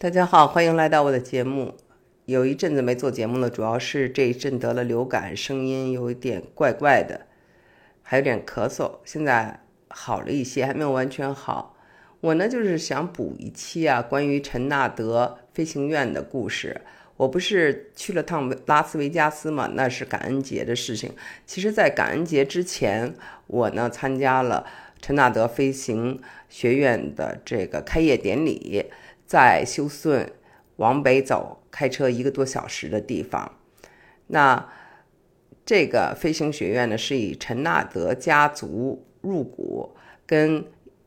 大家好，欢迎来到我的节目。有一阵子没做节目了，主要是这一阵得了流感，声音有一点怪怪的，还有点咳嗽。现在好了一些，还没有完全好。我呢，就是想补一期啊，关于陈纳德飞行员的故事。我不是去了趟拉斯维加斯嘛，那是感恩节的事情。其实，在感恩节之前，我呢参加了陈纳德飞行学院的这个开业典礼，在休斯顿往北走，开车一个多小时的地方。那这个飞行学院呢，是以陈纳德家族入股，跟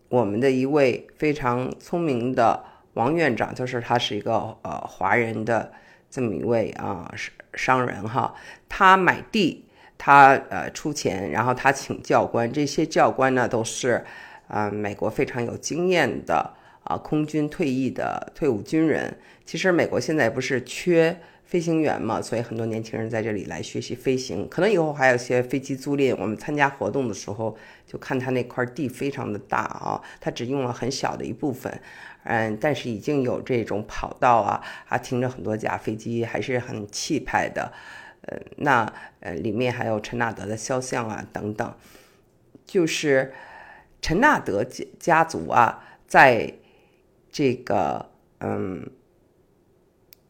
我们的一位非常聪明的王院长，就是他是一个呃华人的。这么一位啊商商人哈，他买地，他呃出钱，然后他请教官，这些教官呢都是啊美国非常有经验的啊空军退役的退伍军人。其实美国现在不是缺飞行员嘛，所以很多年轻人在这里来学习飞行，可能以后还有些飞机租赁。我们参加活动的时候就看他那块地非常的大啊，他只用了很小的一部分。嗯，但是已经有这种跑道啊，还停着很多架飞机，还是很气派的。呃，那呃里面还有陈纳德的肖像啊等等。就是陈纳德家家族啊，在这个嗯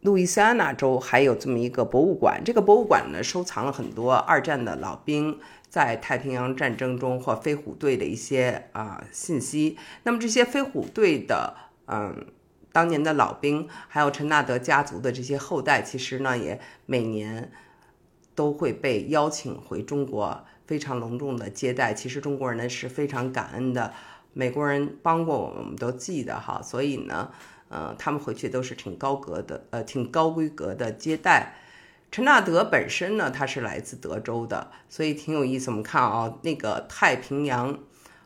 路易斯安那州还有这么一个博物馆。这个博物馆呢，收藏了很多二战的老兵在太平洋战争中或飞虎队的一些啊信息。那么这些飞虎队的。嗯，当年的老兵，还有陈纳德家族的这些后代，其实呢也每年都会被邀请回中国，非常隆重的接待。其实中国人呢是非常感恩的，美国人帮过我们，我们都记得哈。所以呢，呃，他们回去都是挺高格的，呃，挺高规格的接待。陈纳德本身呢，他是来自德州的，所以挺有意思。我们看啊，那个太平洋，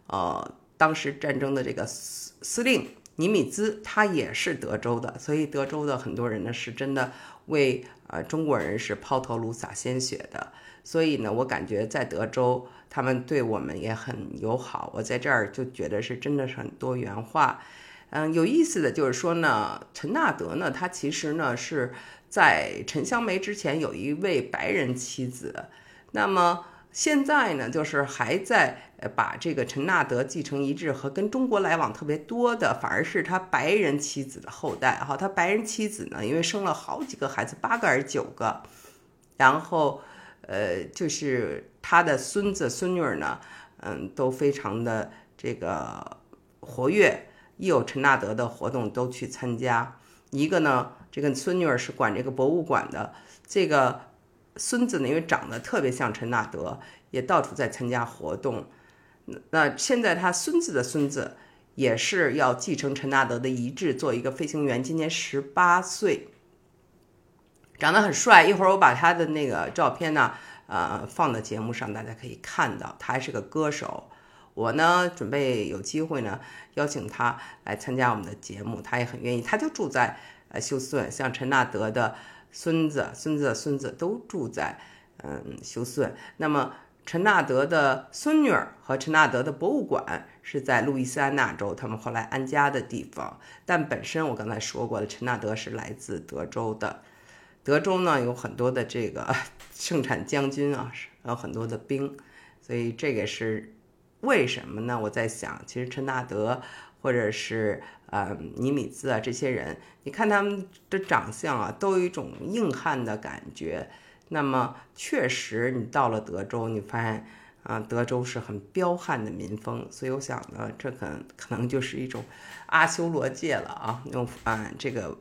呃，当时战争的这个司司令。尼米兹他也是德州的，所以德州的很多人呢是真的为呃中国人是抛头颅洒鲜血的，所以呢，我感觉在德州他们对我们也很友好。我在这儿就觉得是真的是很多元化。嗯，有意思的就是说呢，陈纳德呢，他其实呢是在陈香梅之前有一位白人妻子，那么。现在呢，就是还在呃把这个陈纳德继承遗志和跟中国来往特别多的，反而是他白人妻子的后代哈。他白人妻子呢，因为生了好几个孩子，八个还是九个，然后呃，就是他的孙子孙女呢，嗯，都非常的这个活跃，一有陈纳德的活动都去参加。一个呢，这个孙女是管这个博物馆的，这个。孙子呢，因为长得特别像陈纳德，也到处在参加活动。那现在他孙子的孙子也是要继承陈纳德的遗志，做一个飞行员，今年十八岁，长得很帅。一会儿我把他的那个照片呢，呃，放到节目上，大家可以看到。他还是个歌手。我呢，准备有机会呢，邀请他来参加我们的节目，他也很愿意。他就住在呃休斯顿，像陈纳德的。孙子、孙子孙子都住在嗯休斯顿。那么陈纳德的孙女儿和陈纳德的博物馆是在路易斯安那州，他们后来安家的地方。但本身我刚才说过了，陈纳德是来自德州的。德州呢有很多的这个 盛产将军啊，有很多的兵，所以这个是为什么呢？我在想，其实陈纳德或者是。呃，尼米兹啊，这些人，你看他们的长相啊，都有一种硬汉的感觉。那么，确实，你到了德州，你发现啊，德州是很彪悍的民风。所以，我想呢，这可可能就是一种 阿修罗界了啊。用啊这个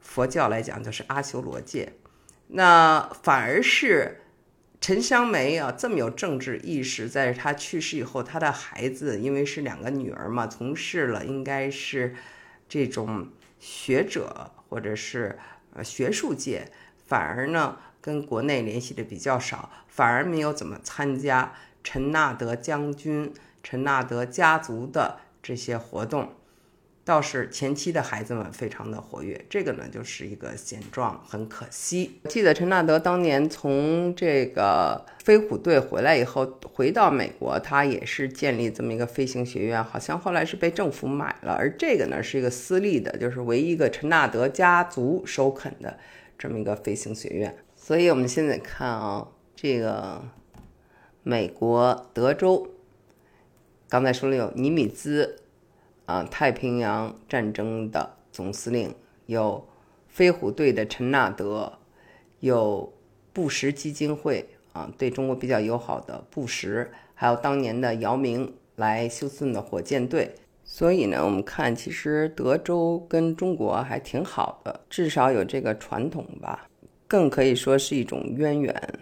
佛教来讲，就是阿修罗界。那反而是。陈香梅啊，这么有政治意识，在她去世以后，她的孩子因为是两个女儿嘛，从事了应该是这种学者或者是呃学术界，反而呢跟国内联系的比较少，反而没有怎么参加陈纳德将军、陈纳德家族的这些活动。倒是前期的孩子们非常的活跃，这个呢就是一个现状，很可惜。记得陈纳德当年从这个飞虎队回来以后，回到美国，他也是建立这么一个飞行学院，好像后来是被政府买了。而这个呢是一个私立的，就是唯一一个陈纳德家族收垦的这么一个飞行学院。所以我们现在看啊，这个美国德州，刚才说了有尼米兹。啊，太平洋战争的总司令有飞虎队的陈纳德，有布什基金会啊，对中国比较友好的布什，还有当年的姚明来休斯顿的火箭队。所以呢，我们看其实德州跟中国还挺好的，至少有这个传统吧，更可以说是一种渊源。